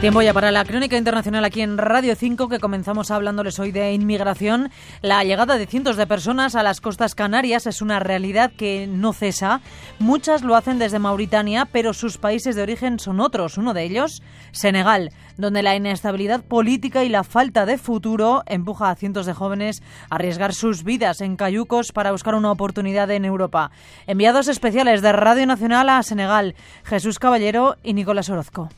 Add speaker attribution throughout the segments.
Speaker 1: Tiempo ya para la crónica internacional aquí en Radio 5 que comenzamos hablándoles hoy de inmigración. La llegada de cientos de personas a las costas canarias es una realidad que no cesa. Muchas lo hacen desde Mauritania, pero sus países de origen son otros. Uno de ellos, Senegal, donde la inestabilidad política y la falta de futuro empuja a cientos de jóvenes a arriesgar sus vidas en cayucos para buscar una oportunidad en Europa. Enviados especiales de Radio Nacional a Senegal, Jesús Caballero y Nicolás Orozco.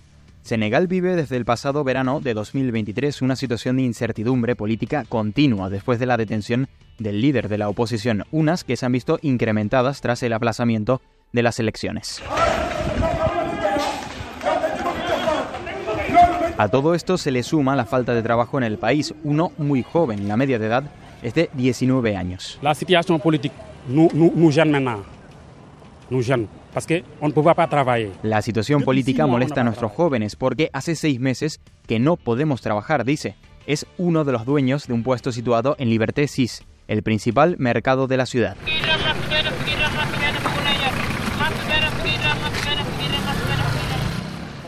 Speaker 2: Senegal vive desde el pasado verano de 2023 una situación de incertidumbre política continua después de la detención del líder de la oposición, unas que se han visto incrementadas tras el aplazamiento de las elecciones. A todo esto se le suma la falta de trabajo en el país, uno muy joven, la media de edad es de 19 años.
Speaker 3: La situación política nous,
Speaker 2: La situación política molesta a nuestros jóvenes porque hace seis meses que no podemos trabajar, dice. Es uno de los dueños de un puesto situado en Liberté 6, el principal mercado de la ciudad.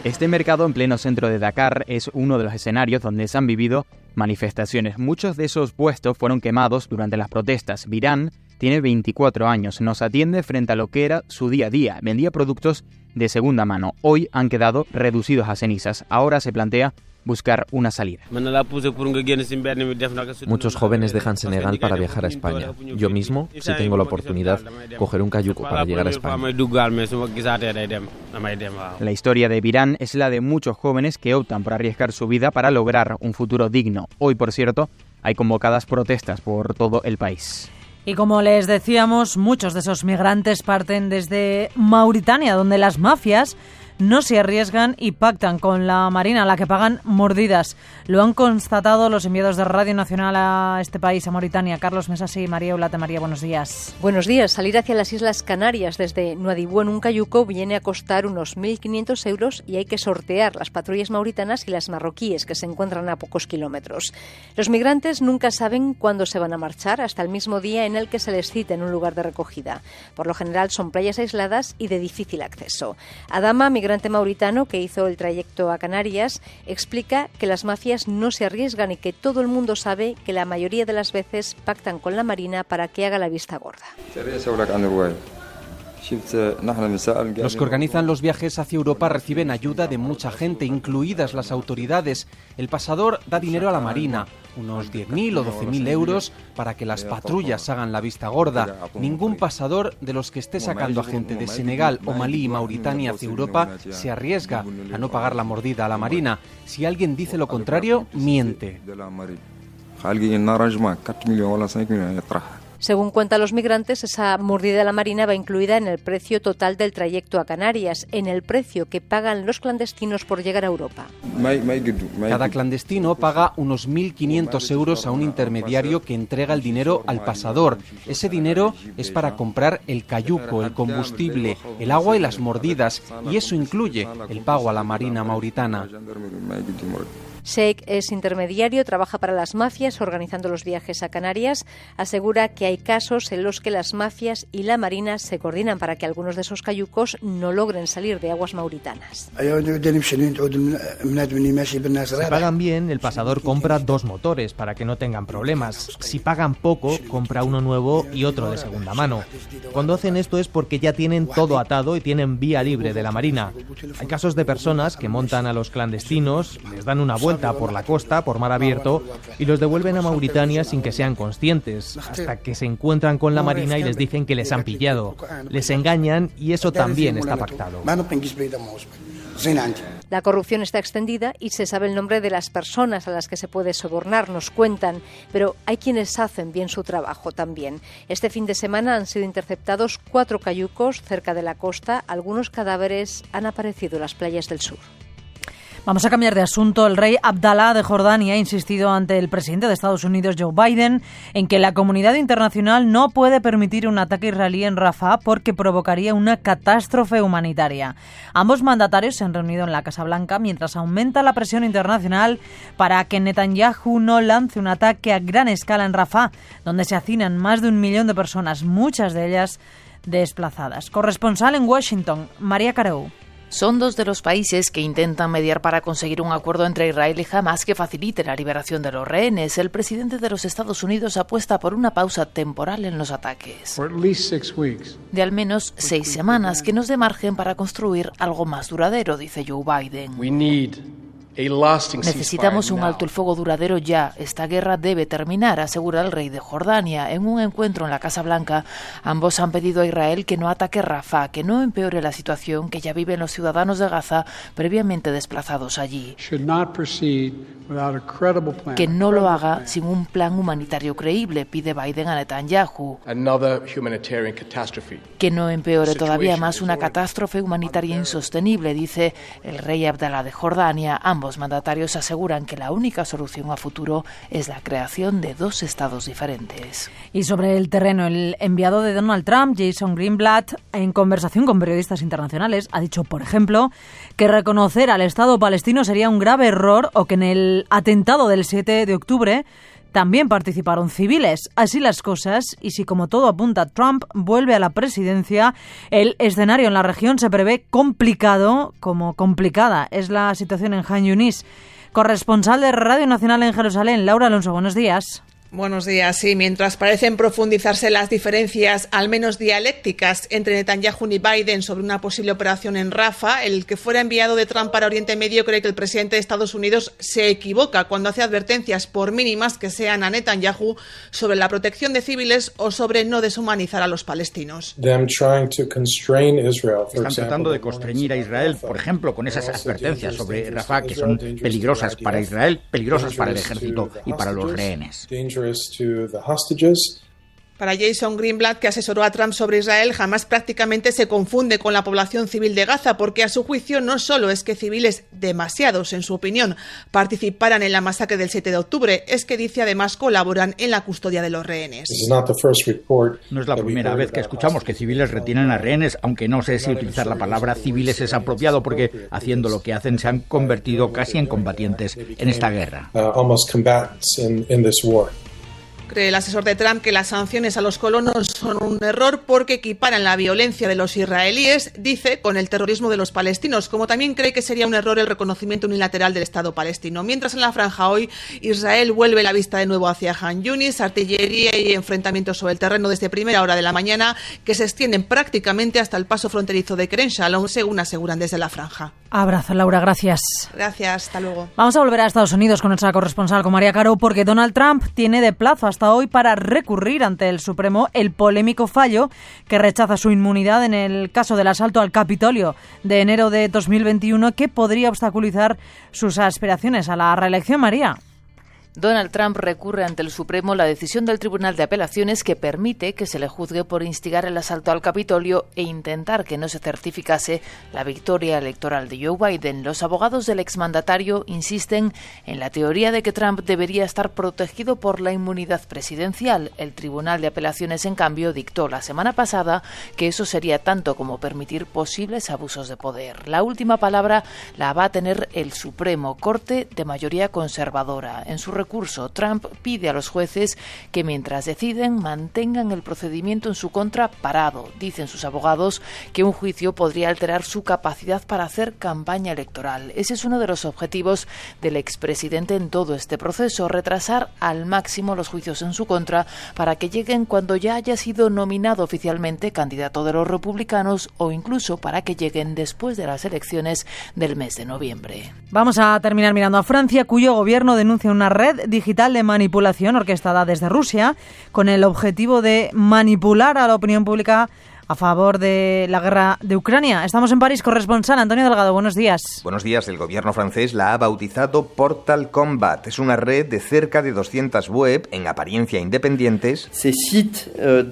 Speaker 2: Este mercado en pleno centro de Dakar es uno de los escenarios donde se han vivido manifestaciones. Muchos de esos puestos fueron quemados durante las protestas. Virán tiene 24 años, nos atiende frente a lo que era su día a día. Vendía productos de segunda mano. Hoy han quedado reducidos a cenizas. Ahora se plantea buscar una salida.
Speaker 4: Muchos jóvenes dejan Senegal para viajar a España. Yo mismo, si tengo la oportunidad, cogeré un cayuco para llegar a España.
Speaker 2: La historia de Virán es la de muchos jóvenes que optan por arriesgar su vida para lograr un futuro digno. Hoy, por cierto, hay convocadas protestas por todo el país.
Speaker 1: Y como les decíamos, muchos de esos migrantes parten desde Mauritania, donde las mafias no se arriesgan y pactan con la Marina, a la que pagan mordidas. Lo han constatado los enviados de Radio Nacional a este país, a Mauritania. Carlos Mesas y María Eulate. María, buenos días.
Speaker 5: Buenos días. Salir hacia las Islas Canarias desde Nuadibú en un cayuco viene a costar unos 1.500 euros y hay que sortear las patrullas mauritanas y las marroquíes que se encuentran a pocos kilómetros. Los migrantes nunca saben cuándo se van a marchar hasta el mismo día en el que se les cita en un lugar de recogida. Por lo general son playas aisladas y de difícil acceso. Adama, migrante mauritano que hizo el trayecto a Canarias, explica que las mafias no se arriesgan y que todo el mundo sabe que la mayoría de las veces pactan con la Marina para que haga la vista gorda.
Speaker 6: Los que organizan los viajes hacia Europa reciben ayuda de mucha gente, incluidas las autoridades. El pasador da dinero a la Marina, unos 10.000 o 12.000 euros para que las patrullas hagan la vista gorda. Ningún pasador de los que esté sacando a gente de Senegal o Malí y Mauritania hacia Europa se arriesga a no pagar la mordida a la Marina. Si alguien dice lo contrario, miente.
Speaker 5: Según cuentan los migrantes, esa mordida de la Marina va incluida en el precio total del trayecto a Canarias, en el precio que pagan los clandestinos por llegar a Europa.
Speaker 6: Cada clandestino paga unos 1.500 euros a un intermediario que entrega el dinero al pasador. Ese dinero es para comprar el cayuco, el combustible, el agua y las mordidas, y eso incluye el pago a la Marina mauritana.
Speaker 5: Sheikh es intermediario, trabaja para las mafias organizando los viajes a Canarias. Asegura que hay casos en los que las mafias y la Marina se coordinan para que algunos de esos cayucos no logren salir de aguas mauritanas.
Speaker 7: Si pagan bien, el pasador compra dos motores para que no tengan problemas. Si pagan poco, compra uno nuevo y otro de segunda mano. Cuando hacen esto es porque ya tienen todo atado y tienen vía libre de la Marina. Hay casos de personas que montan a los clandestinos, les dan una vuelta por la costa, por mar abierto, y los devuelven a Mauritania sin que sean conscientes, hasta que se encuentran con la Marina y les dicen que les han pillado. Les engañan y eso también está pactado.
Speaker 5: La corrupción está extendida y se sabe el nombre de las personas a las que se puede sobornar, nos cuentan, pero hay quienes hacen bien su trabajo también. Este fin de semana han sido interceptados cuatro cayucos cerca de la costa, algunos cadáveres han aparecido en las playas del sur.
Speaker 1: Vamos a cambiar de asunto. El rey Abdalá de Jordania ha insistido ante el presidente de Estados Unidos, Joe Biden, en que la comunidad internacional no puede permitir un ataque israelí en Rafah porque provocaría una catástrofe humanitaria. Ambos mandatarios se han reunido en la Casa Blanca mientras aumenta la presión internacional para que Netanyahu no lance un ataque a gran escala en Rafah, donde se hacinan más de un millón de personas, muchas de ellas desplazadas. Corresponsal en Washington, María Careu.
Speaker 8: Son dos de los países que intentan mediar para conseguir un acuerdo entre Israel y Hamas que facilite la liberación de los rehenes. El presidente de los Estados Unidos apuesta por una pausa temporal en los ataques. De al menos seis semanas que nos dé margen para construir algo más duradero, dice Joe Biden. Necesitamos un alto el fuego duradero ya. Esta guerra debe terminar, asegura el rey de Jordania. En un encuentro en la Casa Blanca, ambos han pedido a Israel que no ataque Rafah, que no empeore la situación que ya viven los ciudadanos de Gaza previamente desplazados allí. Que no lo haga sin un plan humanitario creíble, pide Biden a Netanyahu. Que no empeore todavía más una catástrofe humanitaria insostenible, dice el rey Abdallah de Jordania. Ambos mandatarios aseguran que la única solución a futuro es la creación de dos estados diferentes.
Speaker 1: Y sobre el terreno, el enviado de Donald Trump, Jason Greenblatt, en conversación con periodistas internacionales, ha dicho, por ejemplo, que reconocer al Estado palestino sería un grave error o que en el atentado del 7 de octubre también participaron civiles. Así las cosas, y si como todo apunta Trump vuelve a la presidencia, el escenario en la región se prevé complicado, como complicada es la situación en Han Yunis. Corresponsal de Radio Nacional en Jerusalén, Laura Alonso, buenos días.
Speaker 9: Buenos días. Sí, mientras parecen profundizarse las diferencias, al menos dialécticas, entre Netanyahu y Biden sobre una posible operación en Rafa, el que fuera enviado de Trump para Oriente Medio cree que el presidente de Estados Unidos se equivoca cuando hace advertencias, por mínimas que sean a Netanyahu, sobre la protección de civiles o sobre no deshumanizar a los palestinos.
Speaker 10: Están tratando de constreñir a Israel, por ejemplo, con esas advertencias sobre Rafa que son peligrosas para Israel, peligrosas para el ejército y para los rehenes.
Speaker 9: To the hostages Para Jason Greenblatt, que asesoró a Trump sobre Israel, jamás prácticamente se confunde con la población civil de Gaza, porque a su juicio no solo es que civiles, demasiados en su opinión, participaran en la masacre del 7 de octubre, es que dice además colaboran en la custodia de los rehenes.
Speaker 10: No es la primera vez que escuchamos que civiles retienen a rehenes, aunque no sé si utilizar la palabra civiles es apropiado, porque haciendo lo que hacen se han convertido casi en combatientes en esta guerra.
Speaker 9: Cree el asesor de Trump que las sanciones a los colonos son un error porque equiparan la violencia de los israelíes, dice, con el terrorismo de los palestinos, como también cree que sería un error el reconocimiento unilateral del Estado palestino. Mientras en la franja hoy Israel vuelve la vista de nuevo hacia Han Yunis, artillería y enfrentamientos sobre el terreno desde primera hora de la mañana que se extienden prácticamente hasta el paso fronterizo de Keren Shalom, según aseguran desde la franja.
Speaker 1: Abrazo, Laura, gracias.
Speaker 9: Gracias, hasta luego.
Speaker 1: Vamos a volver a Estados Unidos con nuestra corresponsal, con María Caro, porque Donald Trump tiene de plazo hasta hoy para recurrir ante el Supremo el polémico fallo que rechaza su inmunidad en el caso del asalto al Capitolio de enero de 2021 que podría obstaculizar sus aspiraciones a la reelección, María.
Speaker 8: Donald Trump recurre ante el Supremo la decisión del Tribunal de Apelaciones que permite que se le juzgue por instigar el asalto al Capitolio e intentar que no se certificase la victoria electoral de Joe Biden. Los abogados del exmandatario insisten en la teoría de que Trump debería estar protegido por la inmunidad presidencial. El Tribunal de Apelaciones, en cambio, dictó la semana pasada que eso sería tanto como permitir posibles abusos de poder. La última palabra la va a tener el Supremo, Corte de mayoría conservadora. En su Trump pide a los jueces que mientras deciden mantengan el procedimiento en su contra parado. Dicen sus abogados que un juicio podría alterar su capacidad para hacer campaña electoral. Ese es uno de los objetivos del expresidente en todo este proceso, retrasar al máximo los juicios en su contra para que lleguen cuando ya haya sido nominado oficialmente candidato de los republicanos o incluso para que lleguen después de las elecciones del mes de noviembre.
Speaker 1: Vamos a terminar mirando a Francia, cuyo gobierno denuncia una red digital de manipulación orquestada desde Rusia con el objetivo de manipular a la opinión pública a favor de la guerra de Ucrania. Estamos en París, corresponsal Antonio Delgado. Buenos días.
Speaker 11: Buenos días. El gobierno francés la ha bautizado Portal Combat. Es una red de cerca de 200 web, en apariencia independientes, euh, euh,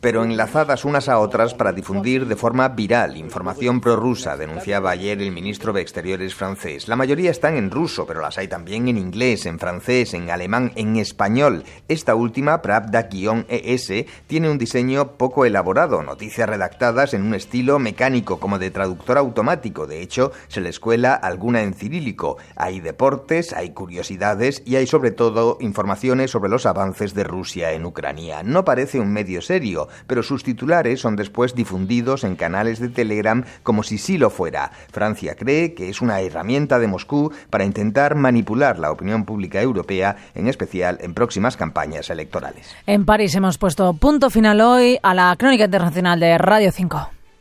Speaker 11: pero enlazadas unas a otras para difundir de forma viral información prorrusa, denunciaba ayer el ministro de Exteriores francés. La mayoría están en ruso, pero las hay también en inglés, en francés, en alemán, en español. Esta última, Pravda-ES, tiene un diseño poco elaborado, noticias redactadas en un estilo mecánico como de traductor automático. De hecho, se les cuela alguna en cirílico. Hay deportes, hay curiosidades y hay sobre todo informaciones sobre los avances de Rusia en Ucrania. No parece un medio serio, pero sus titulares son después difundidos en canales de Telegram como si sí lo fuera. Francia cree que es una herramienta de Moscú para intentar manipular la opinión pública europea, en especial en próximas campañas electorales.
Speaker 1: En París hemos puesto punto final hoy a la crónica internacional de Radio 5.